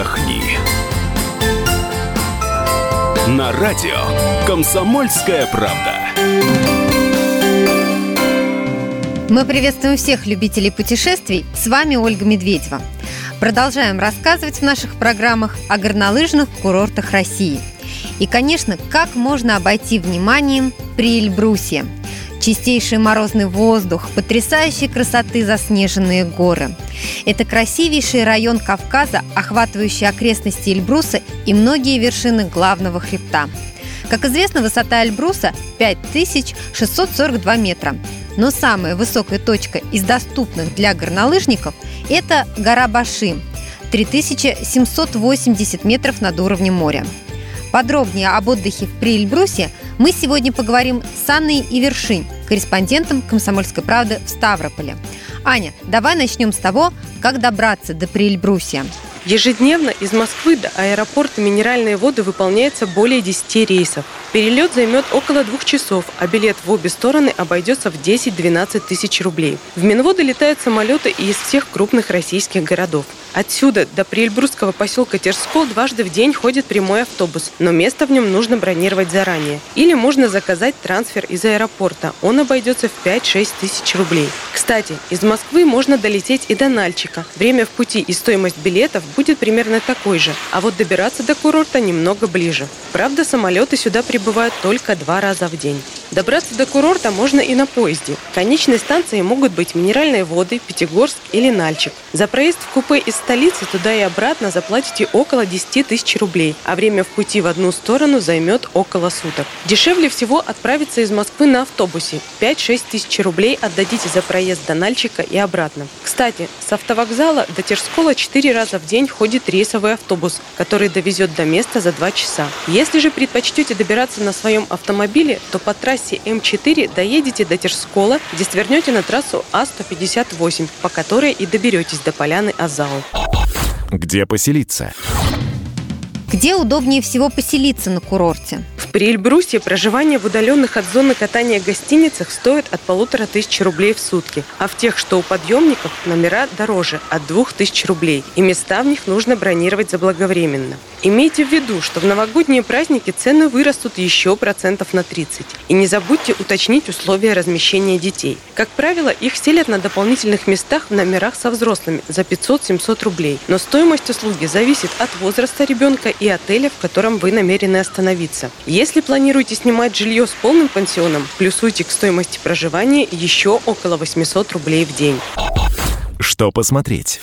отдохни. На радио «Комсомольская правда». Мы приветствуем всех любителей путешествий. С вами Ольга Медведева. Продолжаем рассказывать в наших программах о горнолыжных курортах России. И, конечно, как можно обойти вниманием при Эльбрусе. Чистейший морозный воздух, потрясающей красоты заснеженные горы. Это красивейший район Кавказа, охватывающий окрестности Эльбруса и многие вершины главного хребта. Как известно, высота Эльбруса 5642 метра. Но самая высокая точка из доступных для горнолыжников – это гора Баши – 3780 метров над уровнем моря. Подробнее об отдыхе в Приэльбрусе мы сегодня поговорим с Анной Ивершинь, корреспондентом «Комсомольской правды» в Ставрополе. Аня, давай начнем с того, как добраться до Приэльбрусья. Ежедневно из Москвы до аэропорта Минеральные воды выполняется более 10 рейсов. Перелет займет около двух часов, а билет в обе стороны обойдется в 10-12 тысяч рублей. В Минводы летают самолеты из всех крупных российских городов. Отсюда до Приэльбрусского поселка Терскол дважды в день ходит прямой автобус, но место в нем нужно бронировать заранее. Или можно заказать трансфер из аэропорта. Он обойдется в 5-6 тысяч рублей. Кстати, из Москвы можно долететь и до Нальчика. Время в пути и стоимость билетов будет примерно такой же, а вот добираться до курорта немного ближе. Правда, самолеты сюда прибывают только два раза в день. Добраться до курорта можно и на поезде. Конечной станцией могут быть Минеральные воды, Пятигорск или Нальчик. За проезд в купе из столицы туда и обратно заплатите около 10 тысяч рублей, а время в пути в одну сторону займет около суток. Дешевле всего отправиться из Москвы на автобусе. 5-6 тысяч рублей отдадите за проезд до Нальчика и обратно. Кстати, с автовокзала до Терскола 4 раза в день ходит рейсовый автобус, который довезет до места за 2 часа. Если же предпочтете добираться на своем автомобиле, то по трассе М4 доедете до Терскола, где свернете на трассу А-158, по которой и доберетесь до поляны Азау. Где поселиться? Где удобнее всего поселиться на курорте? При Эльбрусе проживание в удаленных от зоны катания гостиницах стоит от полутора тысяч рублей в сутки, а в тех, что у подъемников, номера дороже – от двух тысяч рублей, и места в них нужно бронировать заблаговременно. Имейте в виду, что в новогодние праздники цены вырастут еще процентов на 30. И не забудьте уточнить условия размещения детей. Как правило, их селят на дополнительных местах в номерах со взрослыми за 500-700 рублей. Но стоимость услуги зависит от возраста ребенка и отеля, в котором вы намерены остановиться. Если планируете снимать жилье с полным пансионом, плюсуйте к стоимости проживания еще около 800 рублей в день. Что посмотреть?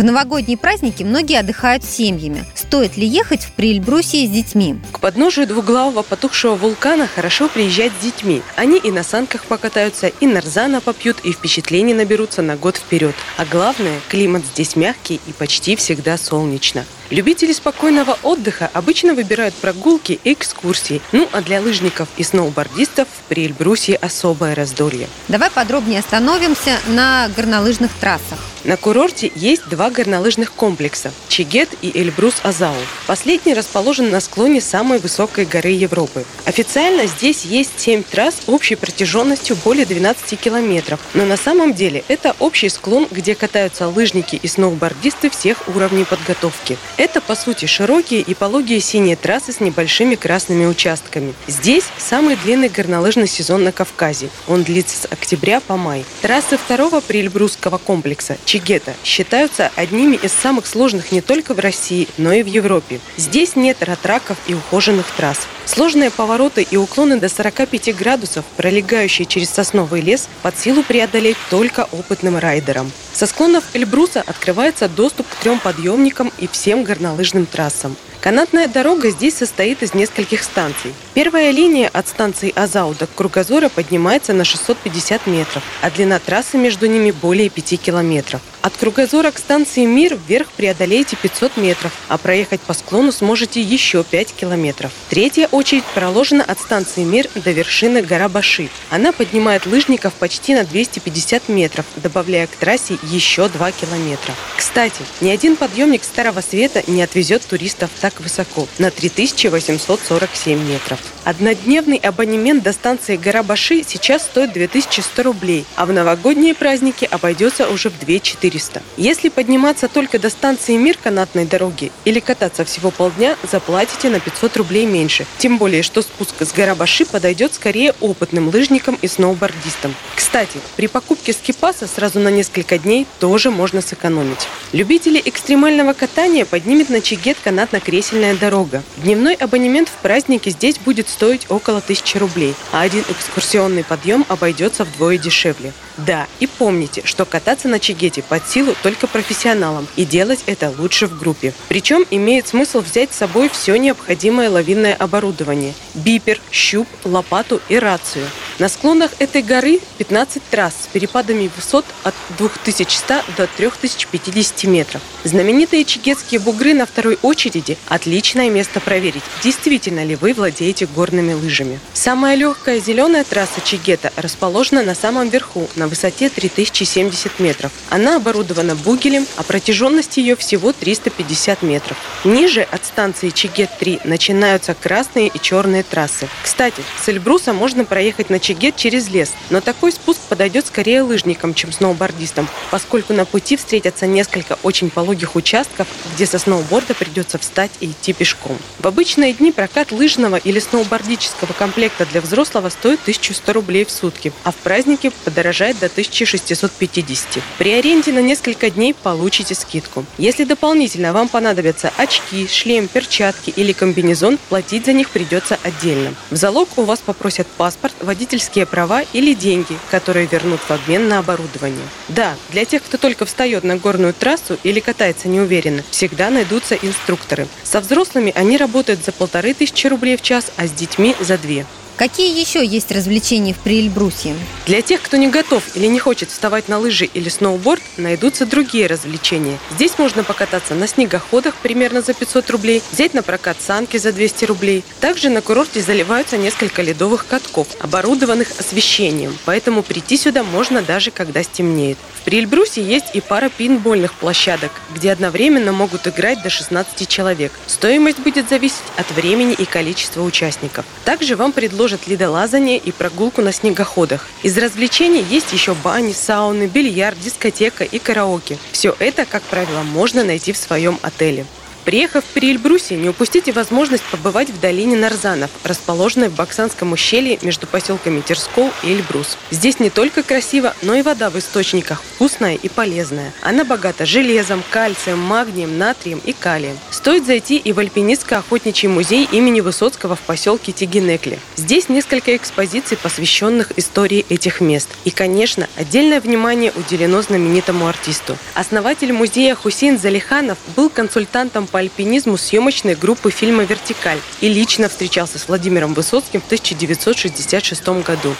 В новогодние праздники многие отдыхают семьями. Стоит ли ехать в Приэльбрусье с детьми? К подножию двуглавого потухшего вулкана хорошо приезжать с детьми. Они и на санках покатаются, и нарзана попьют, и впечатлений наберутся на год вперед. А главное, климат здесь мягкий и почти всегда солнечно. Любители спокойного отдыха обычно выбирают прогулки и экскурсии. Ну а для лыжников и сноубордистов при Эльбрусе особое раздолье. Давай подробнее остановимся на горнолыжных трассах. На курорте есть два горнолыжных комплекса – Чигет и Эльбрус-Азау. Последний расположен на склоне самой высокой горы Европы. Официально здесь есть семь трасс общей протяженностью более 12 километров. Но на самом деле это общий склон, где катаются лыжники и сноубордисты всех уровней подготовки. Это, по сути, широкие и пологие синие трассы с небольшими красными участками. Здесь самый длинный горнолыжный сезон на Кавказе. Он длится с октября по май. Трассы второго Приэльбрусского комплекса Чигета считаются одними из самых сложных не только в России, но и в Европе. Здесь нет ратраков и ухоженных трасс. Сложные повороты и уклоны до 45 градусов, пролегающие через сосновый лес, под силу преодолеть только опытным райдерам. Со склонов Эльбруса открывается доступ к трем подъемникам и всем горнолыжным трассам. Канатная дорога здесь состоит из нескольких станций. Первая линия от станции Азау до Кругозора поднимается на 650 метров, а длина трассы между ними более 5 километров. От Кругозора к станции Мир вверх преодолеете 500 метров, а проехать по склону сможете еще 5 километров. Третья очередь проложена от станции Мир до вершины гора Баши. Она поднимает лыжников почти на 250 метров, добавляя к трассе еще 2 километра. Кстати, ни один подъемник Старого Света не отвезет туристов так высоко, на 3847 метров. Однодневный абонемент до станции гора Баши сейчас стоит 2100 рублей, а в новогодние праздники обойдется уже в 2400 400. Если подниматься только до станции Мир канатной дороги или кататься всего полдня, заплатите на 500 рублей меньше. Тем более, что спуск с гора Баши подойдет скорее опытным лыжникам и сноубордистам. Кстати, при покупке скипаса сразу на несколько дней тоже можно сэкономить. Любители экстремального катания поднимет на Чигет канатно-кресельная дорога. Дневной абонемент в празднике здесь будет стоить около 1000 рублей, а один экскурсионный подъем обойдется вдвое дешевле. Да, и помните, что кататься на Чигете под силу только профессионалам, и делать это лучше в группе. Причем имеет смысл взять с собой все необходимое лавинное оборудование – бипер, щуп, лопату и рацию. На склонах этой горы 15 трасс с перепадами высот от 2100 до 3050 метров. Знаменитые чигетские бугры на второй очереди – отличное место проверить, действительно ли вы владеете горными лыжами. Самая легкая зеленая трасса Чигета расположена на самом верху, на высоте 3070 метров. Она оборудована бугелем, а протяженность ее всего 350 метров. Ниже от станции Чигет-3 начинаются красные и черные трассы. Кстати, с Эльбруса можно проехать на Чигет через лес, но такой спуск подойдет скорее лыжникам, чем сноубордистам, поскольку на пути встретятся несколько очень пологих участков, где со сноуборда придется встать и идти пешком. В обычные дни прокат лыжного или сноубордического комплекта для взрослого стоит 1100 рублей в сутки, а в праздники подорожает до 1650. При аренде на несколько дней получите скидку. Если дополнительно вам понадобятся очки, шлем, перчатки или комбинезон, платить за них придется отдельно. В залог у вас попросят паспорт, водительские права или деньги, которые вернут в обмен на оборудование. Да, для тех, кто только встает на горную трассу или катается неуверенно, всегда найдутся инструкторы. Со взрослыми они работают за полторы тысячи рублей в час, а с детьми за две. Какие еще есть развлечения в Приэльбрусе? Для тех, кто не готов или не хочет вставать на лыжи или сноуборд, найдутся другие развлечения. Здесь можно покататься на снегоходах примерно за 500 рублей, взять на прокат санки за 200 рублей. Также на курорте заливаются несколько ледовых катков, оборудованных освещением, поэтому прийти сюда можно даже когда стемнеет. В Приэльбрусе есть и пара пинбольных площадок, где одновременно могут играть до 16 человек. Стоимость будет зависеть от времени и количества участников. Также вам предложат предложат ледолазание и прогулку на снегоходах. Из развлечений есть еще бани, сауны, бильярд, дискотека и караоке. Все это, как правило, можно найти в своем отеле. Приехав в Переэльбрусе, не упустите возможность побывать в долине Нарзанов, расположенной в Баксанском ущелье между поселками Терскол и Эльбрус. Здесь не только красиво, но и вода в источниках вкусная и полезная. Она богата железом, кальцием, магнием, натрием и калием. Стоит зайти и в Альпинистско-охотничий музей имени Высоцкого в поселке Тигинекли. Здесь несколько экспозиций, посвященных истории этих мест. И, конечно, отдельное внимание уделено знаменитому артисту. Основатель музея Хусейн Залиханов был консультантом по альпинизму съемочной группы фильма «Вертикаль» и лично встречался с Владимиром Высоцким в 1966 году.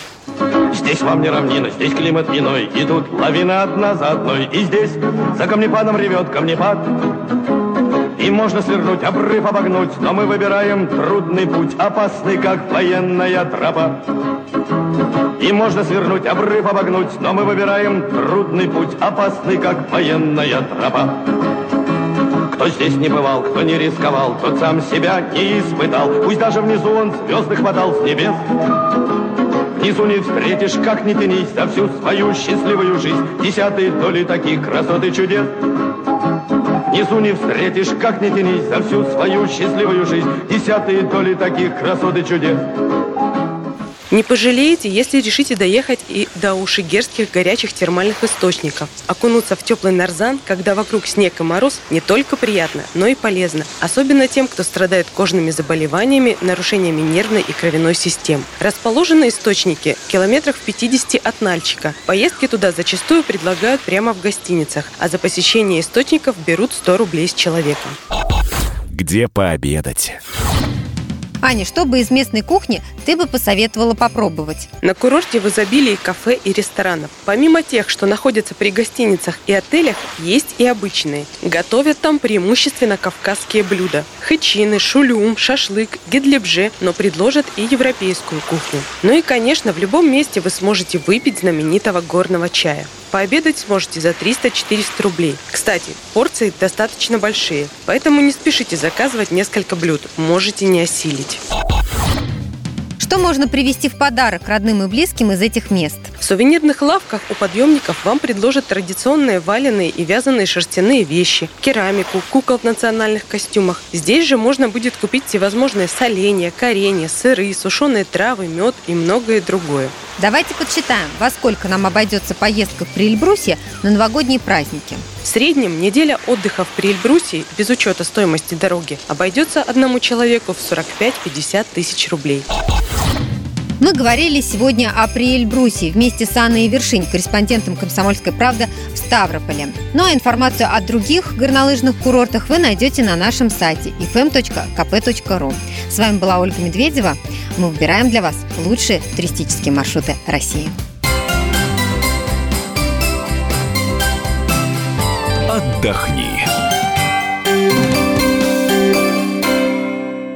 Здесь вам не равнина, здесь климат иной, и тут лавина одна за одной, и здесь за камнепадом ревет камнепад. И можно свернуть, обрыв обогнуть, но мы выбираем трудный путь, опасный, как военная тропа. И можно свернуть, обрыв обогнуть, но мы выбираем трудный путь, опасный, как военная тропа. Кто здесь не бывал, кто не рисковал, тот сам себя не испытал. Пусть даже внизу он звезды хватал с небес. Внизу не встретишь, как не тянись, за всю свою счастливую жизнь. Десятые доли таких красот и чудес. Внизу не встретишь, как не тянись, за всю свою счастливую жизнь. Десятые доли таких красот и чудес. Не пожалеете, если решите доехать и до ушигерских горячих термальных источников. Окунуться в теплый нарзан, когда вокруг снег и мороз, не только приятно, но и полезно. Особенно тем, кто страдает кожными заболеваниями, нарушениями нервной и кровяной систем. Расположены источники в километрах в 50 от Нальчика. Поездки туда зачастую предлагают прямо в гостиницах, а за посещение источников берут 100 рублей с человека. Где пообедать? Аня, что бы из местной кухни ты бы посоветовала попробовать? На курорте в изобилии кафе и ресторанов. Помимо тех, что находятся при гостиницах и отелях, есть и обычные. Готовят там преимущественно кавказские блюда. Хычины, шулюм, шашлык, гидлебже, но предложат и европейскую кухню. Ну и, конечно, в любом месте вы сможете выпить знаменитого горного чая. Пообедать сможете за 300-400 рублей. Кстати, порции достаточно большие, поэтому не спешите заказывать несколько блюд, можете не осилить. Что можно привезти в подарок родным и близким из этих мест? В сувенирных лавках у подъемников вам предложат традиционные валенные и вязаные шерстяные вещи, керамику, кукол в национальных костюмах. Здесь же можно будет купить всевозможные соленья, коренья, сыры, сушеные травы, мед и многое другое. Давайте подсчитаем, во сколько нам обойдется поездка в Приэльбрусе на новогодние праздники. В среднем неделя отдыха в Приэльбрусе, без учета стоимости дороги, обойдется одному человеку в 45-50 тысяч рублей. Мы говорили сегодня о Приэльбрусе вместе с Анной Вершинь, корреспондентом «Комсомольской правды» в Ставрополе. Ну а информацию о других горнолыжных курортах вы найдете на нашем сайте fm.kp.ru. С вами была Ольга Медведева. Мы выбираем для вас лучшие туристические маршруты России. Отдохни.